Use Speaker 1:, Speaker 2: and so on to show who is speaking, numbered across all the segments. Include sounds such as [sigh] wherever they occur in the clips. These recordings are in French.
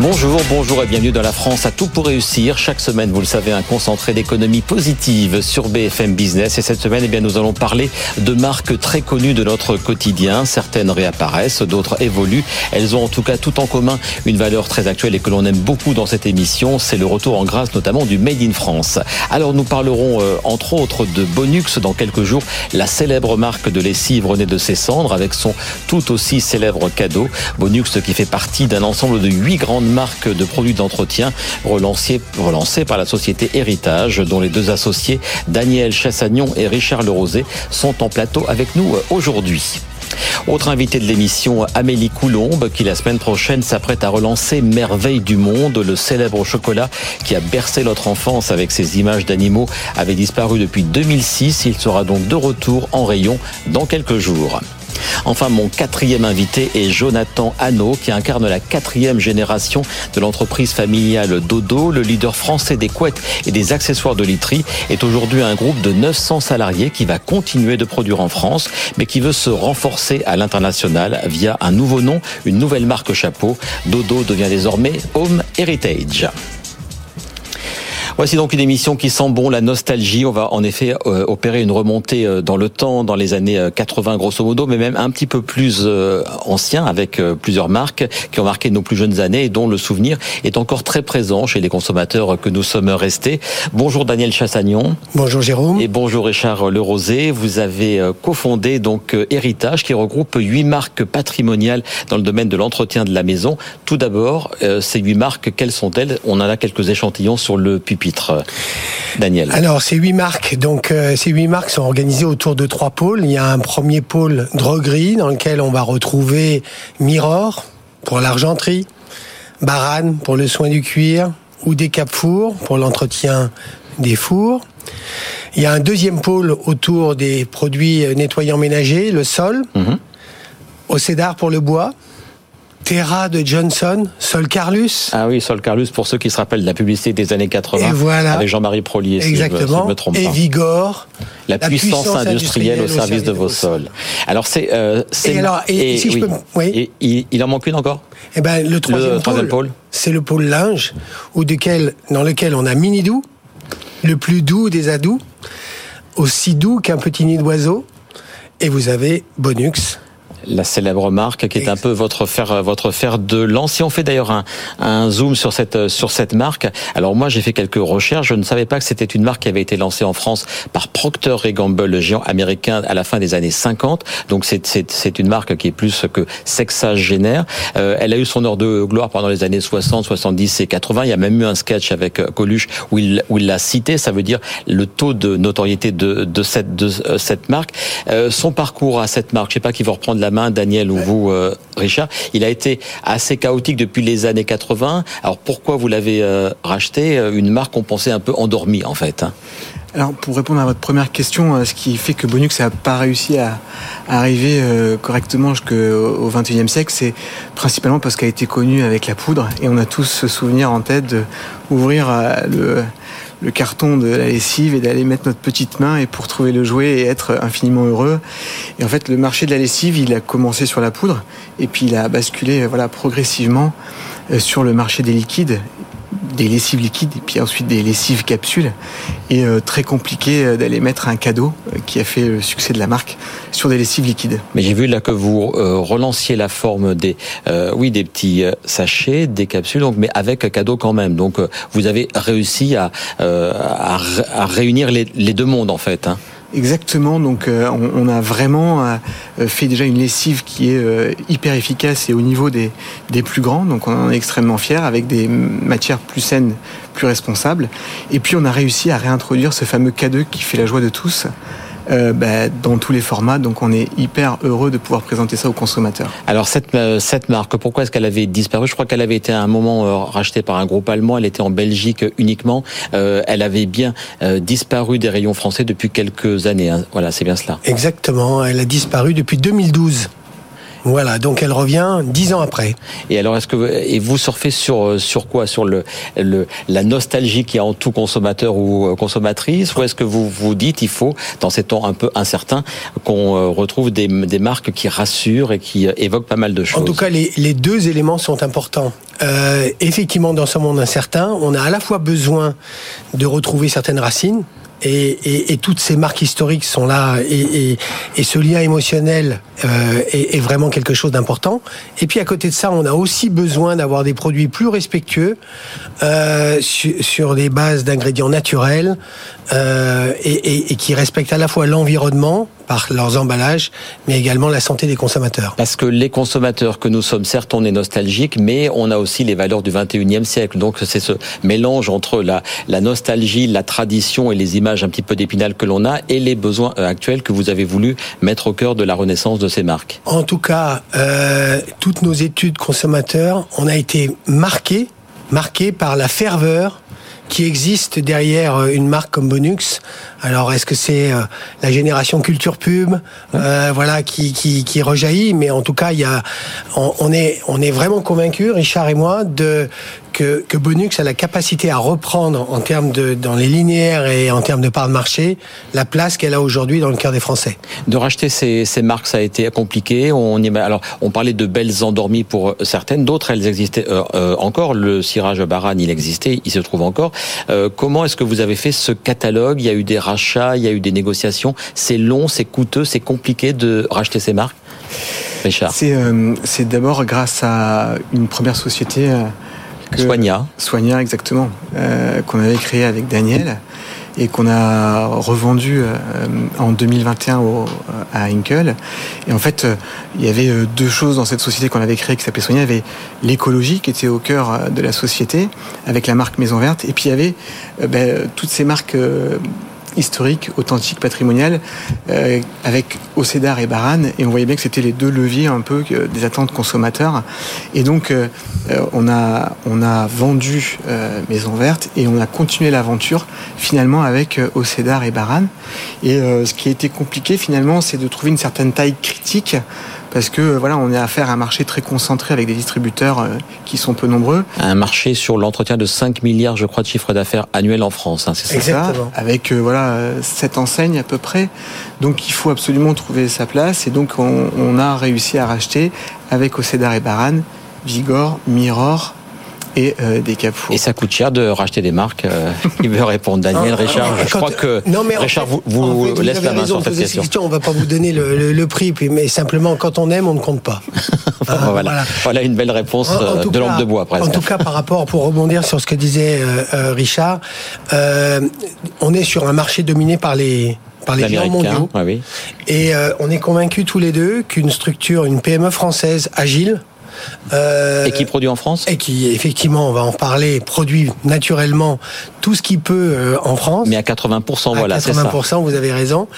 Speaker 1: Bonjour, bonjour et bienvenue dans la France à tout pour réussir. Chaque semaine, vous le savez, un concentré d'économie positive sur BFM Business. Et cette semaine, eh bien, nous allons parler de marques très connues de notre quotidien. Certaines réapparaissent, d'autres évoluent. Elles ont en tout cas tout en commun une valeur très actuelle et que l'on aime beaucoup dans cette émission. C'est le retour en grâce notamment du Made in France. Alors nous parlerons euh, entre autres de Bonux dans quelques jours, la célèbre marque de lessive renaît de ses cendres avec son tout aussi célèbre cadeau. Bonux qui fait partie d'un ensemble de huit grandes marque de produits d'entretien relancée, par la société Héritage, dont les deux associés, Daniel Chassagnon et Richard Lerosé, sont en plateau avec nous aujourd'hui. Autre invité de l'émission, Amélie Coulombe, qui la semaine prochaine s'apprête à relancer Merveille du Monde, le célèbre chocolat qui a bercé notre enfance avec ses images d'animaux, avait disparu depuis 2006. Il sera donc de retour en rayon dans quelques jours. Enfin, mon quatrième invité est Jonathan Hano, qui incarne la quatrième génération de l'entreprise familiale Dodo. Le leader français des couettes et des accessoires de literie est aujourd'hui un groupe de 900 salariés qui va continuer de produire en France, mais qui veut se renforcer à l'international via un nouveau nom, une nouvelle marque chapeau. Dodo devient désormais Home Heritage. Voici donc une émission qui sent bon la nostalgie. On va en effet euh, opérer une remontée euh, dans le temps, dans les années 80 euh, grosso modo, mais même un petit peu plus ancien, avec plusieurs marques qui ont marqué nos plus jeunes années et dont le souvenir est encore très présent chez les consommateurs que nous sommes restés. Bonjour Daniel Chassagnon.
Speaker 2: Bonjour Jérôme.
Speaker 1: Et bonjour Richard Lerosé. Vous avez cofondé donc Héritage qui regroupe huit marques patrimoniales dans le domaine de l'entretien de la maison. Tout d'abord, ces huit marques, quelles sont-elles? On en a quelques échantillons sur le pupitre. Daniel
Speaker 2: Alors, ces huit marques, donc euh, ces huit marques sont organisées autour de trois pôles. Il y a un premier pôle droguerie dans lequel on va retrouver Mirror pour l'argenterie, Baran pour le soin du cuir ou des Four pour l'entretien des fours. Il y a un deuxième pôle autour des produits nettoyants ménagers, le sol, mhm. au cédar pour le bois, Terra de Johnson, Sol Carlus.
Speaker 1: Ah oui, Sol Carlus, pour ceux qui se rappellent de la publicité des années 80. Et voilà. Avec Jean-Marie Prolier,
Speaker 2: Exactement.
Speaker 1: me trompe
Speaker 2: Et Vigor.
Speaker 1: La, puissance, industrielle, au service, de vos sols. Alors c'est... Euh,
Speaker 2: et alors, et, si je peux...
Speaker 1: Oui. Et, il, en manque une encore?
Speaker 2: Eh ben, le troisième, pôle, c'est le pôle linge, ou dans lequel on a Minidou, le plus doux des adous, aussi doux qu'un petit nid d'oiseau, et vous avez Bonux,
Speaker 1: la célèbre marque qui est un peu votre fer votre fer de lance. Si on fait d'ailleurs un, un, zoom sur cette sur cette marque, alors moi j'ai fait quelques recherches, je ne savais pas que c'était une marque qui avait été lancée en France par Procter Gamble, le géant américain à la fin des années 50. Donc c'est c'est une marque qui est plus que sexagénaire. Euh, elle a eu son heure de gloire pendant les années 60, 70 et 80. Il y a même eu un sketch avec euh, Coluche où il où il l'a cité. Ça veut dire le taux de notoriété de de cette de euh, cette marque. Euh, son parcours à cette marque, je sais pas qui va reprendre la main, Daniel ou vous, euh, Richard. Il a été assez chaotique depuis les années 80. Alors pourquoi vous l'avez euh, racheté euh, Une marque qu'on pensait un peu endormie en fait. Hein?
Speaker 3: Alors pour répondre à votre première question, ce qui fait que Bonux n'a pas réussi à, arriver correctement jusqu'au XXIe siècle, c'est principalement parce qu'elle a été connue avec la poudre et on a tous ce souvenir en tête d'ouvrir le le carton de la lessive et d'aller mettre notre petite main et pour trouver le jouet et être infiniment heureux. Et en fait, le marché de la lessive, il a commencé sur la poudre et puis il a basculé voilà progressivement euh, sur le marché des liquides des lessives liquides et puis ensuite des lessives capsules et euh, très compliqué euh, d'aller mettre un cadeau euh, qui a fait le succès de la marque sur des lessives liquides.
Speaker 1: Mais j'ai vu là que vous relanciez la forme des oui des petits sachets, des capsules donc mais avec cadeau quand même. Donc vous avez réussi à, à, réunir les, les, deux mondes en fait. Hein.
Speaker 3: Exactement, donc euh, on, a vraiment euh, fait déjà une lessive qui est euh, hyper efficace et au niveau des, des plus grands, donc on en est extrêmement fiers avec des matières plus saines, plus responsables. Et puis on a réussi à réintroduire ce fameux K2 qui fait la joie de tous, euh, bah, dans tous les formats. Donc on est hyper heureux de pouvoir présenter ça aux consommateurs.
Speaker 1: Alors cette, euh, cette marque, pourquoi est-ce qu'elle avait disparu? Je crois qu'elle avait été à un moment euh, rachetée par un groupe allemand. Elle était en Belgique uniquement. elle avait bien disparu des rayons français depuis quelques années. Hein. Voilà, c'est bien cela.
Speaker 2: Exactement. Elle a disparu depuis 2012. Voilà, donc elle revient dix ans après.
Speaker 1: Et alors, est-ce que vous, et vous surfez sur sur quoi? Sur le, le la nostalgie qui est en tout consommateur ou consommatrice, ou est-ce que vous vous dites il faut dans ces temps un peu incertains qu'on retrouve des, des marques qui rassurent et qui évoquent pas mal de choses
Speaker 2: En tout cas, les, les deux éléments sont importants. Euh, effectivement, dans ce monde incertain, on a à la fois besoin de retrouver certaines racines, et, et, et, toutes ces marques historiques sont là et, et ce lien émotionnel euh, est, vraiment quelque chose d'important. Et puis à côté de ça, on a aussi besoin d'avoir des produits plus respectueux euh, sur, sur, des bases d'ingrédients naturels euh, et, qui respectent à la fois l'environnement par leurs emballages, mais également la santé des consommateurs.
Speaker 1: Parce que les consommateurs que nous sommes, certes, on est nostalgique, mais on a aussi les valeurs du 21e siècle. Donc c'est ce mélange entre la, la nostalgie, la tradition et les images un petit peu d'épinal que l'on a et les besoins euh, actuels que vous avez voulu mettre au cœur de la renaissance de ces marques.
Speaker 2: En tout cas, euh, toutes nos études consommateurs, on a été marqués, marqués par la ferveur qui existe derrière euh, une marque comme Bonux. Alors, est-ce que c'est euh, la génération culture pub, euh, voilà, qui, qui, qui, rejaillit? Mais en tout cas, il y a, on, on est, on est vraiment convaincus, Richard et moi, de que, que Bonux a la capacité à reprendre en termes de dans les linéaires et en termes de part de marché la place qu'elle a aujourd'hui dans le cœur des Français.
Speaker 1: De racheter ces, ces marques, ça a été compliqué. On y, alors, on parlait de belles endormies pour certaines, d'autres elles existaient euh, encore. Le cirage Baran, il existait, il se trouve encore. Euh, comment est-ce que vous avez fait ce catalogue? Il y a eu des rachats, il y a eu des négociations. C'est long, c'est coûteux, c'est compliqué de racheter ces marques
Speaker 3: Richard? C'est euh, d'abord grâce à une première société. Euh,
Speaker 1: que, Soigna.
Speaker 3: Soigna, exactement. Euh, qu'on avait créée avec Daniel et qu'on a revendu euh, en 2021 au, à Inkel. Et en fait, euh, il y avait euh, deux choses dans cette société qu'on avait créée qui s'appelait Sonia. Il y avait l'écologie qui était au cœur de la société avec la marque Maison Verte. Et puis il y avait ben, toutes ces marques historique, authentique, patrimonial, euh, avec Océdar et Baran, et on voyait bien que c'était les deux leviers un peu des attentes consommateurs. Et donc, euh, euh, on, a, vendu Maison Verte et on a continué l'aventure finalement avec Océdar et Baran. Et ce qui a été compliqué finalement, c'est de trouver une certaine taille critique parce que voilà, on est à faire un marché très concentré avec des distributeurs euh, qui sont peu nombreux.
Speaker 1: Un marché sur l'entretien de 5 milliards, je crois, de chiffre d'affaires annuel en France. Hein,
Speaker 3: c'est ça, avec euh, voilà sept enseignes à peu près. Donc il faut absolument trouver sa place et donc on, on a réussi à racheter avec Océdar et Baran, Vigor, Mirror, et euh, des
Speaker 1: Et ça coûte cher de racheter des marques euh, [laughs] Il veut répondre Daniel, Richard. je crois que non, mais Richard vous, vous laisse la main sur cette question.
Speaker 2: question. On va pas vous donner le, le, prix, mais simplement quand on aime, on ne compte pas. [laughs]
Speaker 1: Hein, voilà. voilà. une belle réponse euh, de lampe de bois presque.
Speaker 2: En tout cas, par rapport, pour rebondir sur ce que disait Richard, on est sur un marché dominé par les par les géants mondiaux. oui. Et on est convaincus tous les deux qu'une structure, une PME française agile,
Speaker 1: euh, et qui produit en France
Speaker 2: Et qui, effectivement, on va en parler, produit naturellement tout ce qui peut euh, en France.
Speaker 1: Mais à 80%, voilà,
Speaker 2: c'est ça. 80%, vous avez raison.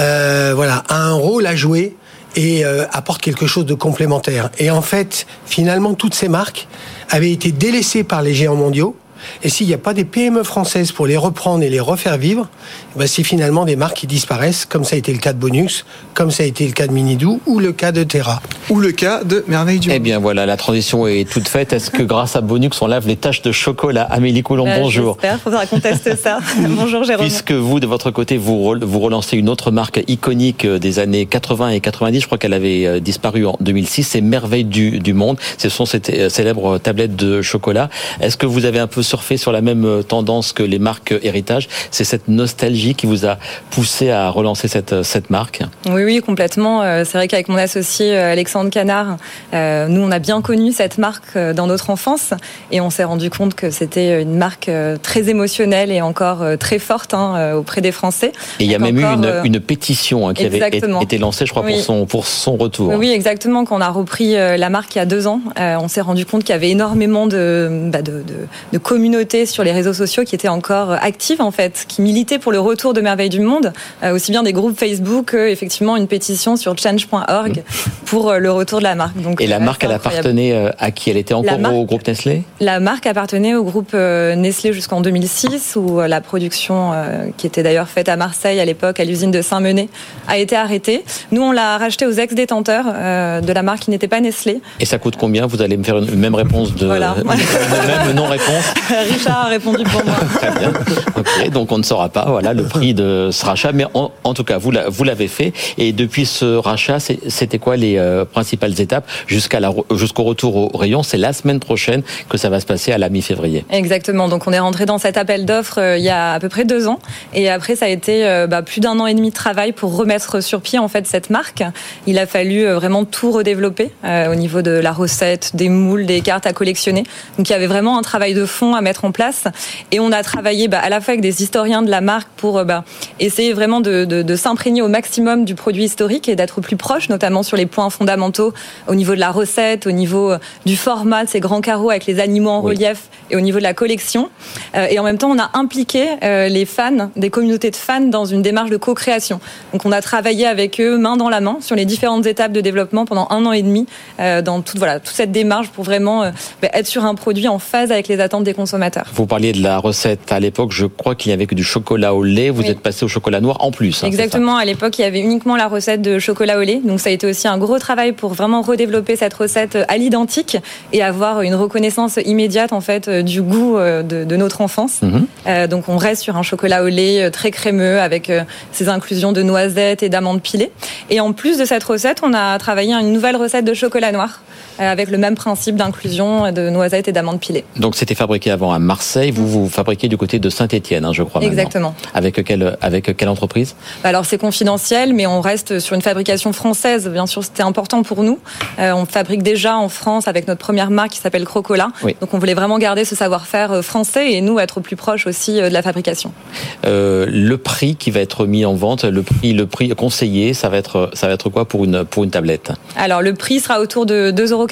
Speaker 2: Euh, voilà, a un rôle à jouer et apporte quelque chose de complémentaire. Et en fait, finalement, toutes ces marques avaient été délaissées par les géants mondiaux et s'il n'y a pas des PME françaises pour les reprendre et les refaire vivre, eh ben, c'est finalement des marques qui disparaissent, comme ça a été le cas de Bonux, comme ça a été le cas de Minidou, ou le cas de Terra.
Speaker 3: Ou le cas de Merveille du
Speaker 1: Eh bien voilà, la transition est toute faite. Est-ce que grâce à Bonux, on lave les taches de chocolat? Amélie Coulon, bah, bonjour.
Speaker 4: J'espère, faudra qu'on teste ça. [laughs] bonjour Jérôme.
Speaker 1: Puisque vous, de votre côté, vous, vous relancez une autre marque iconique euh, des années 80 et 90, je crois qu'elle avait euh, disparu en 2006, c'est Merveille du, du Monde. Ce sont ces euh, célèbres tablettes de chocolat. Est-ce que vous avez un peu surfé sur la même euh, tendance que les marques héritage. C'est cette nostalgie qui vous a poussé à relancer cette, euh, cette marque
Speaker 4: Oui, oui, complètement. Euh, c'est vrai qu'avec mon associé Alexandre Canard, nous, on a bien connu cette marque dans notre enfance et on s'est rendu compte que c'était une marque très émotionnelle et encore très forte hein, auprès des Français.
Speaker 1: Et il y a même eu une, une pétition hein, qui avait été lancée, je crois, pour, son, pour son retour.
Speaker 4: Oui, exactement. Quand on a repris la marque il y a deux ans, on s'est rendu compte qu'il y avait énormément de, bah, de, de, de communauté sur les réseaux sociaux qui était encore active en fait, qui militait pour le retour de Merveille du Monde, aussi bien des groupes Facebook que effectivement une pétition sur change.org mmh. pour le retour de la marque.
Speaker 1: Donc, Et la marque, elle appartenait à qui? Elle était encore au groupe Nestlé?
Speaker 4: La marque appartenait au groupe Nestlé jusqu'en 2006, où la production, qui était d'ailleurs faite à Marseille à l'époque, à l'usine de Saint-Menet, a été arrêtée. Nous, on l'a racheté aux ex-détenteurs de la marque qui n'était pas Nestlé.
Speaker 1: Et ça coûte combien? Vous allez me faire une même réponse de, voilà. [laughs] même non-réponse. [laughs]
Speaker 4: Richard a répondu pour moi. [laughs]
Speaker 1: Très bien. Ok, donc on ne saura pas voilà le prix de ce rachat, mais en, tout cas vous l'avez fait. Et depuis ce rachat, c'était quoi les euh, principales étapes jusqu'à jusqu'au retour au rayon? C'est la semaine prochaine que ça va se passer à la mi-février.
Speaker 4: Exactement. Donc on est rentré dans cet appel d'offres euh, il y a à peu près deux ans, et après ça a été euh, bah, plus d'un an et demi de travail pour remettre sur pied en fait cette marque. Il a fallu vraiment tout redévelopper au niveau de la recette, des moules, des cartes à collectionner. Donc il y avait vraiment un travail de fond à mettre en place. Et on a travaillé bah, à la fois avec des historiens de la marque pour bah, essayer vraiment de s'imprégner au maximum du produit historique et d'être plus proche, notamment sur les points fondamentaux au niveau de la recette, au niveau euh, du format de ces grands carreaux avec les animaux en relief et au niveau de la collection. Euh, et en même temps, on a impliqué les fans, des communautés de fans dans une démarche de co-création. Donc on a travaillé avec eux main dans la main sur les différentes étapes de développement pendant un an et demi dans toute, voilà, toute cette démarche pour vraiment euh, bah, être sur un produit en phase avec les attentes des consommateurs.
Speaker 1: Vous parliez de la recette à l'époque, je crois qu'il n'y avait que du chocolat au lait. Vous êtes passé au chocolat noir en plus.
Speaker 4: Hein, Exactement. À l'époque, il y avait uniquement la recette de chocolat au lait. Donc ça a été aussi un gros travail pour vraiment redévelopper cette recette à l'identique et avoir une reconnaissance immédiate en fait euh, du goût euh, de, notre enfance. Mhm. donc on reste sur un chocolat au lait très crémeux avec ces inclusions de noisettes et d'amandes pilées. Et en plus de cette recette, on a travaillé une nouvelle recette de chocolat noir avec le même principe d'inclusion de noisettes et d'amandes pilées.
Speaker 1: Donc c'était fabriqué avant à Marseille, vous vous fabriquez du côté de Saint-Étienne, hein, je crois.
Speaker 4: Exactement.
Speaker 1: Avec quelle avec quelle entreprise?
Speaker 4: Alors c'est confidentiel, mais on reste sur une fabrication française. Bien sûr, c'était important pour nous. Euh, on fabrique déjà en France avec notre première marque qui s'appelle Crocola. Donc on voulait vraiment garder ce savoir-faire euh, français et nous être plus proche aussi euh, de la fabrication.
Speaker 1: le prix qui va être mis en vente, le prix le prix conseillé, ça va être ça va être quoi pour une pour une tablette?
Speaker 4: Alors le prix sera autour de 2,49 euros.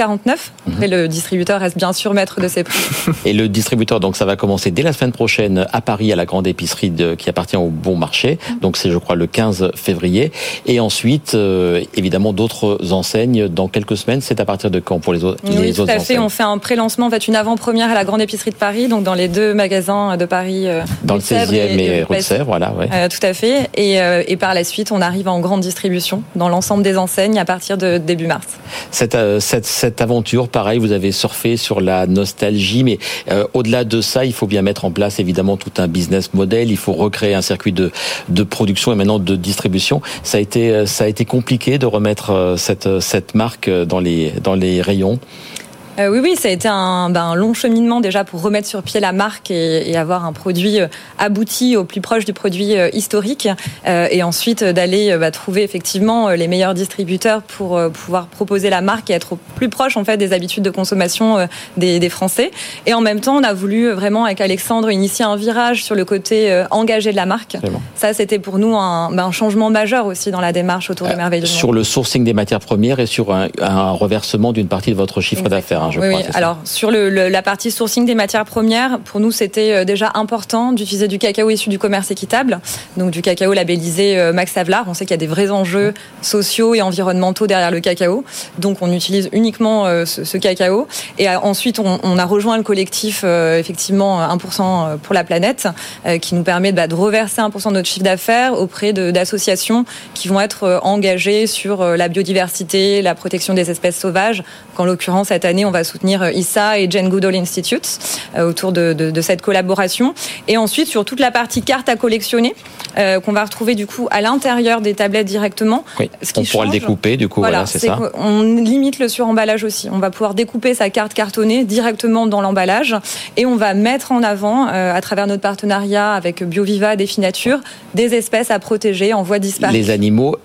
Speaker 4: Et le distributeur reste bien sûr maître de ses prix. [laughs]
Speaker 1: Et le distributeur, donc ça va commencer dès la semaine prochaine à Paris, à la grande épicerie de, qui appartient au Bon Marché. Donc c'est, je crois, le 15 février. Et ensuite, euh, évidemment, d'autres enseignes dans quelques semaines. C'est à partir de quand pour les, autres
Speaker 4: oui,
Speaker 1: tout
Speaker 4: à fait. On fait un pré-lancement, en fait, une avant-première à la grande épicerie de Paris, donc dans les deux magasins de Paris. Euh,
Speaker 1: dans le 16e et, rue de Sèvres, voilà. Ouais.
Speaker 4: Euh, tout à fait. Et, et, par la suite, on arrive en grande distribution dans l'ensemble des enseignes à partir de début mars.
Speaker 1: Cette, cette, cette aventure, pareil, vous avez surfé sur la nostalgie, mais au-delà de ça, il faut bien mettre en place évidemment tout un business model. Il faut recréer un circuit de, de production et maintenant de distribution. Ça euh, ça a été compliqué de remettre euh, cette, cette marque dans les rayons.
Speaker 4: Euh, oui, oui, ça a été un, ben, un, long cheminement déjà pour remettre sur pied la marque et, et, avoir un produit euh, abouti au plus proche du produit euh, historique, euh, et ensuite d'aller bah, trouver effectivement les meilleurs distributeurs pour pouvoir proposer la marque et être au plus proche en fait des habitudes de consommation des, des, Français. Et en même temps, on a voulu vraiment avec Alexandre initier un virage sur le côté engagé de la marque. Ça, c'était pour nous un, ben, un, changement majeur aussi dans la démarche autour de Merveille
Speaker 1: Sur le sourcing des matières premières et sur un, un reversement d'une partie de votre chiffre d'affaires. Hein,
Speaker 4: oui, oui. Alors sur le, la partie sourcing des matières premières, pour nous c'était euh, déjà important d'utiliser du cacao issu du commerce équitable, donc du cacao labellisé euh, Max Havelaar. On sait qu'il y a des vrais enjeux sociaux et environnementaux derrière le cacao, donc on utilise uniquement euh, ce, ce cacao. Et ensuite on, on, a rejoint le collectif effectivement 1% pour la planète, qui nous permet bah, de reverser 1% de notre chiffre d'affaires auprès d'associations qui vont être engagées sur la biodiversité, la protection des espèces sauvages. En l'occurrence cette année on va soutenir euh, ISA et Jane Goodall Institute euh, autour de, de, de, cette collaboration. Et ensuite, sur toute la partie carte à collectionner, euh, qu'on va retrouver du coup à l'intérieur des tablettes directement.
Speaker 1: Oui, ce qui on pourra le découper, du coup, voilà, c'est ça.
Speaker 4: On limite le suremballage aussi. On va pouvoir découper sa carte cartonnée directement dans l'emballage et on va mettre en avant, à travers notre partenariat avec BioViva, Définature, des espèces à protéger en voie disparaître.
Speaker 1: Les animaux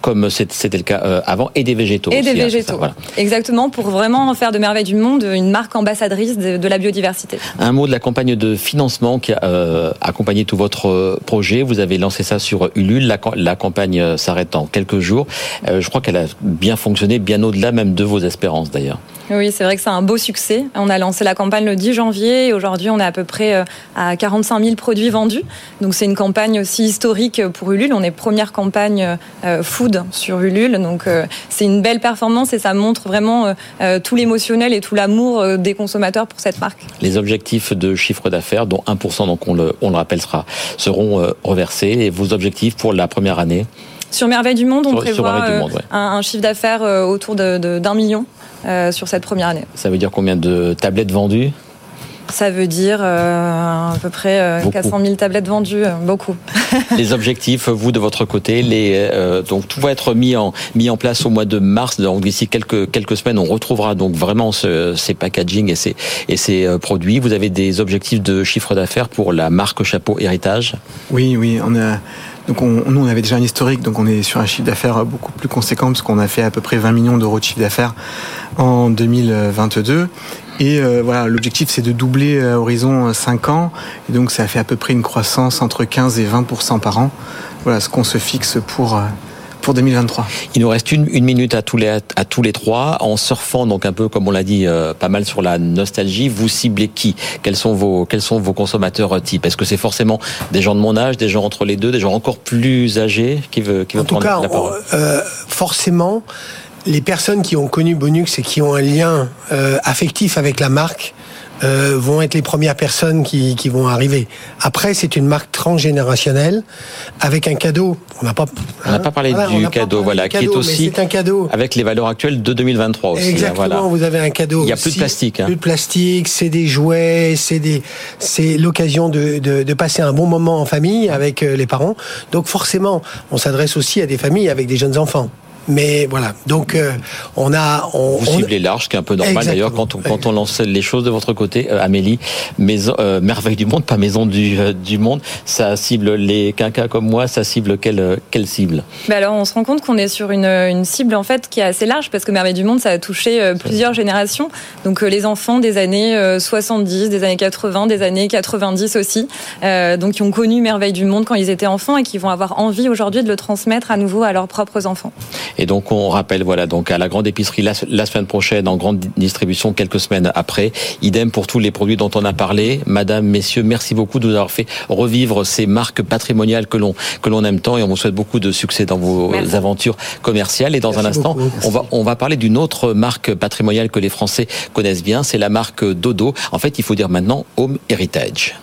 Speaker 1: comme c'était le cas euh, avant, et des végétaux.
Speaker 4: Et des hein, végétaux. voilà. Exactement, pour vraiment faire de Merveille du Monde une marque ambassadrice de, la biodiversité.
Speaker 1: Un mot de la campagne de financement qui a euh, accompagné tout votre projet. Vous avez lancé ça sur Ulule. La, la campagne s'arrête en quelques jours. je crois qu'elle a bien fonctionné, bien au-delà même de vos espérances d'ailleurs.
Speaker 4: Oui, c'est vrai que c'est un beau succès. On a lancé la campagne le 10 janvier et aujourd'hui on est à peu près euh, à 45 000 produits vendus. Donc c'est une campagne aussi historique pour Ulule. On est première campagne euh, food sur Ulule. Donc euh, c'est une belle performance et ça montre vraiment tout l'émotionnel et tout l'amour des consommateurs pour cette marque.
Speaker 1: Les objectifs de chiffre d'affaires, dont 1%, donc on le, on le rappelle, sera, seront reversés. Et vos objectifs pour la première année?
Speaker 4: Sur Merveille du Monde, on prévoit un, chiffre d'affaires autour d'un million euh, sur cette première année.
Speaker 1: Ça veut dire combien de tablettes vendues?
Speaker 4: Ça veut dire euh, à peu près 400 euh, 000 tablettes vendues, beaucoup. [laughs]
Speaker 1: les objectifs, vous de votre côté, les, donc tout va être mis en mis en place au mois de mars. Donc d'ici quelques quelques semaines, on retrouvera donc vraiment ces packaging et ces et ces produits. Vous avez des objectifs de chiffre d'affaires pour la marque Chapeau Héritage?
Speaker 3: Oui, oui, on a donc on, nous, on avait déjà un historique, donc on est sur un chiffre d'affaires beaucoup plus conséquent, parce qu'on a fait à peu près 20 millions d'euros de chiffre d'affaires en 2022. Et euh, voilà, l'objectif c'est de doubler à horizon 5 ans, et donc ça fait à peu près une croissance entre 15 et 20 par an. Voilà ce qu'on se fixe pour euh, pour 2023.
Speaker 1: Il nous reste une, une minute à tous, les, à tous les trois. En surfant, donc un peu comme on l'a dit, euh, pas mal sur la nostalgie, vous ciblez qui? Quels sont, vos, quels sont vos consommateurs euh, types Est-ce que c'est forcément des gens de mon âge, des gens entre les deux, des gens encore plus âgés qui, veut, qui vont prendre la parole?
Speaker 2: euh, Forcément, les personnes qui ont connu Bonux et qui ont un lien affectif avec la marque, euh, vont être les premières personnes qui, qui vont arriver. Après, c'est une marque transgénérationnelle avec un cadeau.
Speaker 1: On n'a pas, on n'a pas parlé du cadeau, voilà, qui est aussi
Speaker 2: un cadeau
Speaker 1: avec les valeurs actuelles de 2023 aussi.
Speaker 2: Hein, Exactement, vous avez un cadeau.
Speaker 1: Il n'y a plus de plastique. Hein.
Speaker 2: Plus de plastique, c'est des jouets, c'est des, c'est l'occasion de, de, de, passer un bon moment en famille avec euh, les parents. Donc forcément, on s'adresse aussi à des familles avec des jeunes enfants. Mais voilà, donc euh, on a... On,
Speaker 1: Vous ciblez large, ce qui est un peu normal d'ailleurs quand on, quand on lance les choses de votre côté, euh, Amélie. Maison, euh, Merveille du Monde, pas Maison du, du Monde, ça cible les quinquas comme moi, ça cible quelle, quelle cible?
Speaker 4: Bah Alors on se rend compte qu'on est sur une, une, cible en fait qui est assez large parce que Merveille du Monde, ça a touché plusieurs générations. Donc les enfants des années 70, des années 80, des années 90 aussi, donc qui ont connu Merveille du Monde quand ils étaient enfants et qui vont avoir envie aujourd'hui de le transmettre à nouveau à leurs propres enfants.
Speaker 1: Et donc on rappelle, voilà, donc à la grande épicerie la, semaine prochaine, en grande distribution quelques semaines après. Idem pour tous les produits dont on a parlé. Madame, messieurs, merci beaucoup de nous avoir fait revivre ces marques patrimoniales que l'on que l'on aime tant et on vous souhaite beaucoup de succès dans vos aventures commerciales. Et dans un instant, on va on va parler d'une autre marque patrimoniale que les Français connaissent bien. C'est la marque Dodo. En fait, il faut dire maintenant Home Heritage.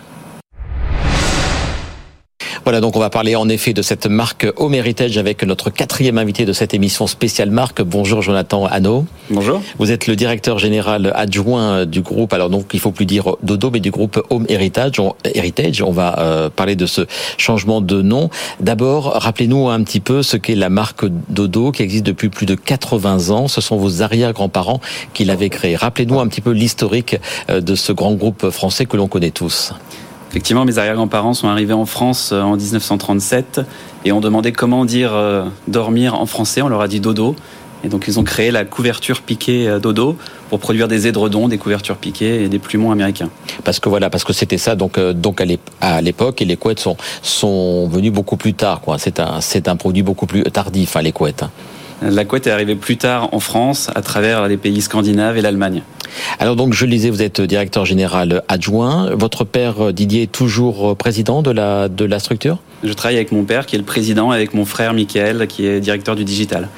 Speaker 1: Voilà, donc on va parler en effet de cette marque Home Heritage avec notre quatrième invité de cette émission spéciale marque. Bonjour Jonathan Hano.
Speaker 5: Bonjour.
Speaker 1: Vous êtes le directeur général adjoint du groupe, alors donc il faut plus dire Dodo, mais du groupe Home Heritage. On, Heritage, on va euh, parler de ce changement de nom. D'abord, rappelez-nous un petit peu ce qu'est la marque Dodo qui existe depuis plus de 80 ans. Ce sont vos arrière-grands-parents qui l'avaient créée. Rappelez-nous un petit peu l'historique euh, de ce grand groupe français que l'on connaît tous.
Speaker 5: Effectivement, mes arrière-grands-parents sont arrivés en France euh, en 1937 et ont demandé comment dire euh, dormir en français. On leur a dit dodo. Et donc ils ont créé la couverture piquée euh, dodo pour produire des édredons, des couvertures piquées et des plumons américains.
Speaker 1: Parce que voilà, parce que c'était ça donc donc à l'époque et les couettes sont sont venues beaucoup plus tard. C'est un c'est un produit beaucoup plus tardif hein, les couettes. Hein.
Speaker 5: La couette est arrivée plus tard en France à travers les pays scandinaves et l'Allemagne.
Speaker 1: Alors donc, je le disais, vous êtes directeur général adjoint. Votre père Didier est toujours président de la, de la structure?
Speaker 5: Je travaille avec mon père qui est le président, avec mon frère Michael qui est directeur du digital.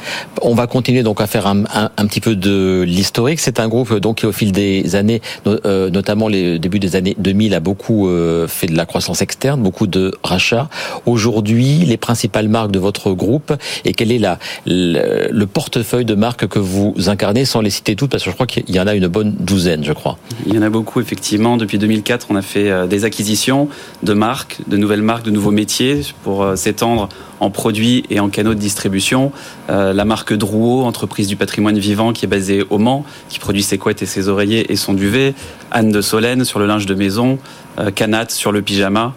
Speaker 1: On va continuer donc à faire un, un, petit peu de l'historique. C'est un groupe donc qui au fil des années, euh, notamment les débuts des années 2000, a beaucoup euh, fait de la croissance externe, beaucoup de rachats. Aujourd'hui, les principales marques de votre groupe et quel est la, le, le portefeuille de marques que vous incarnez, sans les citer toutes, parce que je crois qu'il y en a une bonne douzaine, je crois.
Speaker 5: Il y en a beaucoup effectivement. Depuis 2004, on a fait euh, des acquisitions de marques, de nouvelles marques, de nouveaux métiers pour euh, s'étendre en produits et en canaux de distribution. Euh, la marque Drouot, entreprise du patrimoine vivant qui est basée au Mans, qui produit ses couettes et ses oreillers et son duvet. Anne de Solène sur le linge de maison. Canat sur le pyjama.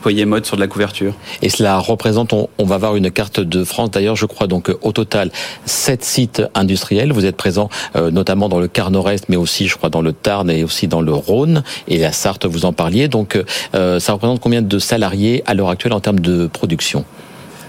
Speaker 5: Poyer mode sur de la couverture.
Speaker 1: Et cela représente, on, va voir une carte de France d'ailleurs, je crois donc au total sept sites industriels. Vous êtes présent euh, notamment dans le quart nord-est, mais aussi je crois dans le Tarn et aussi dans le Rhône et la Sarthe, vous en parliez. Donc euh, ça représente combien de salariés à l'heure actuelle en termes de production?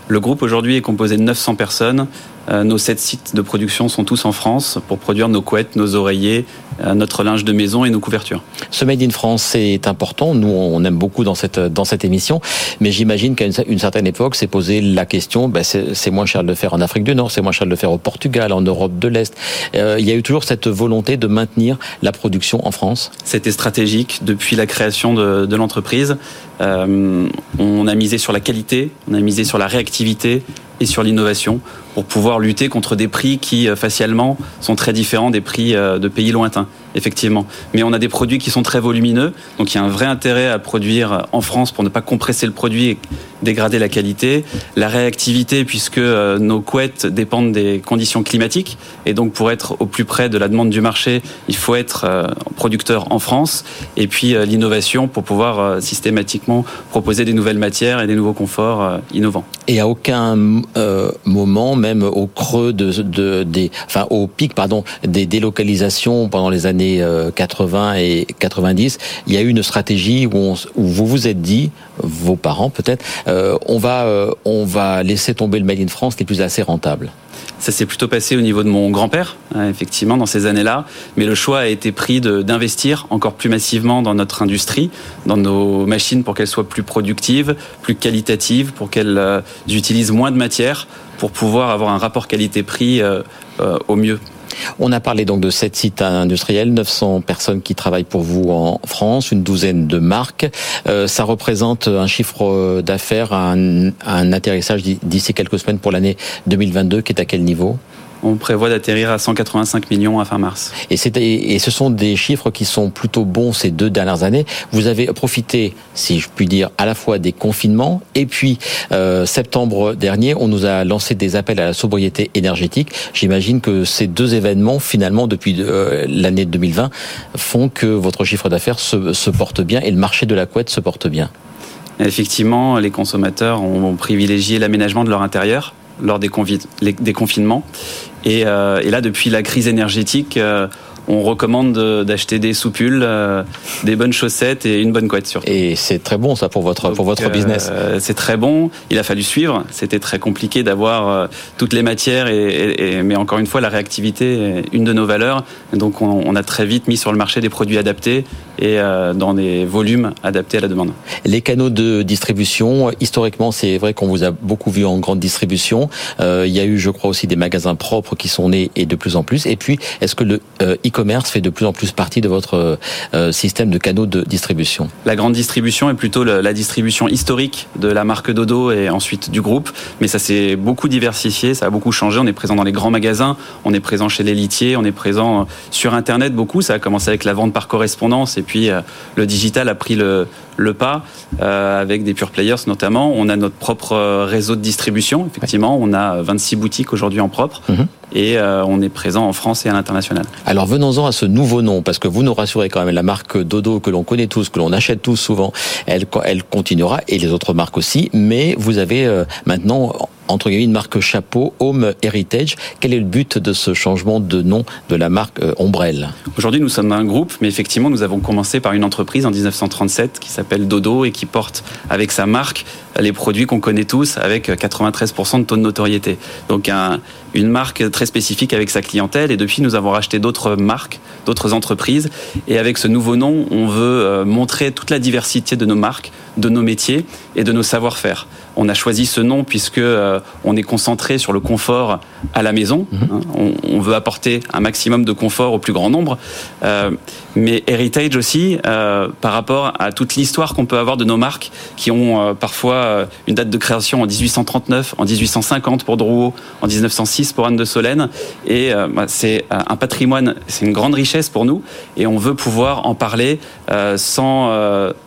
Speaker 5: Le groupe aujourd'hui est composé de 900 personnes. Euh, nos sept sites de production sont tous en France pour produire nos couettes, nos oreillers, euh, notre linge de maison et nos couvertures.
Speaker 1: Ce Made in France est important. Nous, on aime beaucoup dans cette, dans cette émission. Mais j'imagine qu'à une, certaine époque, c'est posé la question, ben c'est moins cher de le faire en Afrique du Nord, c'est moins cher de le faire au Portugal, en Europe de l'Est. Euh, il y a eu toujours cette volonté de maintenir la production en France?
Speaker 5: C'était stratégique depuis la création de, de l'entreprise. Euh, on a misé sur la qualité, on a misé sur la réactivité et sur l'innovation pour pouvoir lutter contre des prix qui euh, facialement sont très différents des prix euh, de pays lointains, effectivement. Mais on a des produits qui sont très volumineux, donc il y a un vrai intérêt à produire en France pour ne pas compresser le produit et dégrader la qualité. La réactivité, puisque euh, nos couettes dépendent des conditions climatiques, et donc pour être au plus près de la demande du marché, il faut être producteur en France. Et puis l'innovation pour pouvoir systématiquement proposer des nouvelles matières et des nouveaux conforts innovants.
Speaker 1: Et à aucun moment, même au creux de, enfin au pic pardon des délocalisations pendant les années 80 euh, et 90, il y a eu une stratégie où, vous vous êtes dit, vos parents peut-être, euh, on va euh, on va laisser tomber le made in France qui est plus assez rentable.
Speaker 5: Ça s'est plutôt passé au niveau de mon grand-père, hein, effectivement, dans ces années-là. Mais le choix a été pris d'investir encore plus massivement dans notre industrie, dans nos machines pour qu'elles soient plus productives, plus qualitatives, pour qu'elles utilisent moins de matière, pour pouvoir avoir un rapport qualité-prix au mieux.
Speaker 1: On a parlé donc de sept sites industriels, 900 personnes qui travaillent pour vous en France, une douzaine de marques. Euh, ça représente un chiffre d'affaires, un, un atterrissage d'ici quelques semaines pour l'année 2022 qui est à quel niveau?
Speaker 5: On prévoit d'atterrir à 185 millions à fin mars.
Speaker 1: Et, et ce sont des chiffres qui sont plutôt bons ces deux dernières années. Vous avez profité, si je puis dire, à la fois des confinements et puis euh, septembre dernier, on nous a lancé des appels à la sobriété énergétique. J'imagine que ces deux événements, finalement, depuis euh, l'année 2020, font que votre chiffre d'affaires se, se porte bien et le marché de la couette se porte bien.
Speaker 5: Effectivement, les consommateurs ont privilégié l'aménagement de leur intérieur lors des, des confinements. Et, euh, et, là, depuis la crise énergétique, euh, on recommande d'acheter des soupules, euh, des bonnes chaussettes et une bonne couette surtout.
Speaker 1: Et c'est très bon ça pour votre pour votre business.
Speaker 5: Euh, c'est très bon. Il a fallu suivre. C'était très compliqué d'avoir euh, toutes les matières et, mais encore une fois la réactivité est une de nos valeurs. Donc on, on, a très vite mis sur le marché des produits adaptés et dans des volumes adaptés à la demande.
Speaker 1: Les canaux de distribution, historiquement, c'est vrai qu'on vous a beaucoup vu en grande distribution. il y a eu, je crois, aussi des magasins propres qui sont nés et de plus en plus. Et puis, est-ce que le e-commerce fait de plus en plus partie de votre euh, système de canaux de distribution
Speaker 5: La grande distribution est plutôt la distribution historique de la marque Dodo et ensuite du groupe, mais ça s'est beaucoup diversifié, ça a beaucoup changé. On est présent dans les grands magasins, on est présent chez les litiers, on est présent sur Internet beaucoup. Ça a commencé avec la vente par correspondance et puis euh, le digital a pris le, le pas euh, avec des pure players notamment. On a notre propre réseau de distribution, effectivement. On a 26 boutiques aujourd'hui en propre. Mhm. Et on est présent en France et à l'international.
Speaker 1: Alors venons-en à ce nouveau nom, parce que vous nous rassurez quand même, la marque Dodo que l'on connaît tous, que l'on achète tous souvent, elle, elle continuera, et les autres marques aussi, mais vous avez euh, maintenant entre guillemets une marque chapeau, Home Heritage. Quel est le but de ce changement de nom de la marque euh, Ombrelle?
Speaker 5: Aujourd'hui, nous sommes un groupe, mais effectivement, nous avons commencé par une entreprise en 1937 qui s'appelle Dodo et qui porte avec sa marque les produits qu'on connaît tous avec 93% de taux de notoriété. Donc un, une marque très spécifique avec sa clientèle et depuis nous avons racheté d'autres marques, d'autres entreprises et avec ce nouveau nom, on veut euh, montrer toute la diversité de nos marques, de nos métiers et de nos savoir-faire. On a choisi ce nom puisque euh, on est concentré sur le confort à la maison. Mhm. Hein. on, veut apporter un maximum de confort au plus grand nombre. Euh, mais heritage aussi euh, par rapport à toute l'histoire qu'on peut avoir de nos marques qui ont parfois une date de création en 1839, en 1850 pour Drouot, en 1906 pour Anne de Solène. Et bah, c'est un patrimoine, c'est une grande richesse pour nous. Et on veut pouvoir en parler sans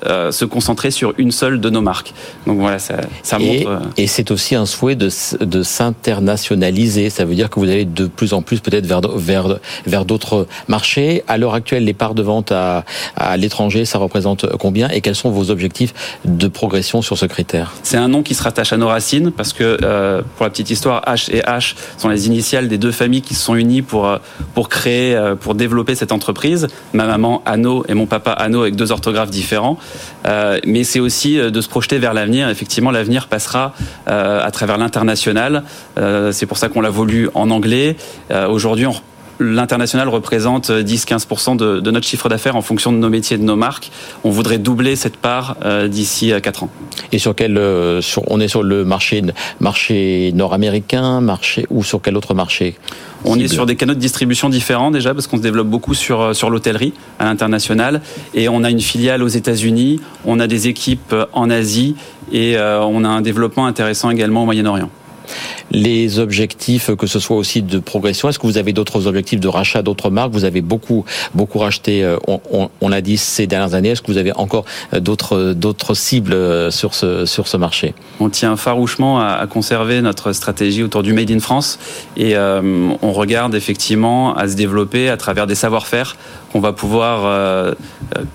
Speaker 5: se concentrer sur une seule de nos marques. Donc voilà, ça, ça
Speaker 1: et,
Speaker 5: montre.
Speaker 1: Et c'est aussi un souhait de, de s'internationaliser. Ça veut dire que vous allez de plus en plus peut-être vers, vers, vers d'autres marchés. À l'heure actuelle, les parts de vente à, à l'étranger, ça représente combien Et quels sont vos objectifs de progression sur ce critère?
Speaker 5: C'est un nom qui se rattache à nos racines parce que, euh, pour la petite histoire, H et H sont les initiales des deux familles qui se sont unies pour, euh, pour créer, euh, pour développer cette entreprise. Ma maman Anno et mon papa Anno avec deux orthographes différents. mais c'est aussi de se projeter vers l'avenir. Effectivement, l'avenir passera à travers l'international. c'est pour ça qu'on l'a voulu en anglais. Aujourd'hui, on l'international représente 10-15% de, de, notre chiffre d'affaires en fonction de nos métiers, de nos marques. On voudrait doubler cette part euh, d'ici 4 ans.
Speaker 1: Et sur quel, euh, sur, on est sur le marché, marché nord-américain, marché ou sur quel autre marché?
Speaker 5: On est sur des canaux de distribution différents déjà parce qu'on se développe beaucoup sur euh, sur l'hôtellerie à l'international et on a une filiale aux États-Unis, on a des équipes en Asie et on a un développement intéressant également au Moyen-Orient
Speaker 1: les objectifs, que ce soit aussi de progression Est-ce que vous avez d'autres objectifs de rachat d'autres marques? Vous avez beaucoup, beaucoup racheté, euh, on, l'a dit, ces dernières années. Est-ce que vous avez encore euh, d'autres, d'autres cibles euh, sur ce, sur ce marché?
Speaker 5: On tient farouchement à, conserver notre stratégie autour du Made in France et on regarde effectivement à se développer à travers des savoir-faire qu'on va pouvoir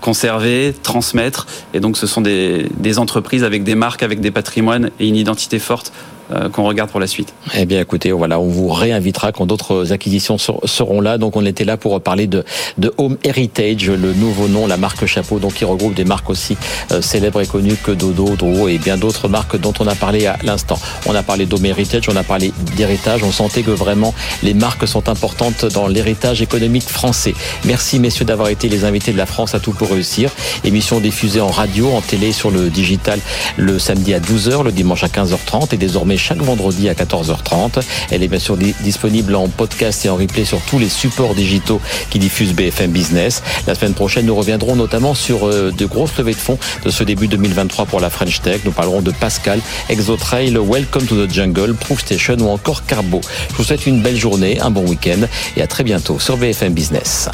Speaker 5: conserver, transmettre. Et donc ce sont des, entreprises avec des marques, avec des patrimoines et une identité forte euh, qu'on regarde pour la suite.
Speaker 1: Eh bien, écoutez, voilà, on vous réinvitera quand d'autres acquisitions seront là. Donc, on était là pour parler de, de Home Heritage, le nouveau nom, la marque Chapeau, donc qui regroupe des marques aussi euh, célèbres et connues que Dodo, Dro et bien d'autres marques dont on a parlé à l'instant. On a parlé d'Home Heritage, on a parlé d'héritage. On sentait que vraiment les marques sont importantes dans l'héritage économique français. Merci, messieurs, d'avoir été les invités de la France à tout pour réussir. Émission diffusée en radio, en télé, sur le digital le samedi à 12h, le dimanche à 15h30 et désormais chaque vendredi à 14h30. Elle est bien sûr disponible en podcast et en replay sur tous les supports digitaux qui diffusent BFM Business. La semaine prochaine, nous reviendrons notamment sur euh, de grosses levées de fonds de ce début 2023 pour la French Tech. Nous parlerons de Pascal, Exotrail, Welcome to the Jungle, Proof Station ou encore Carbo. Je vous souhaite une belle journée, un bon week-end et à très bientôt sur BFM Business.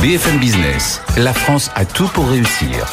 Speaker 6: BFM Business, la France a tout pour réussir.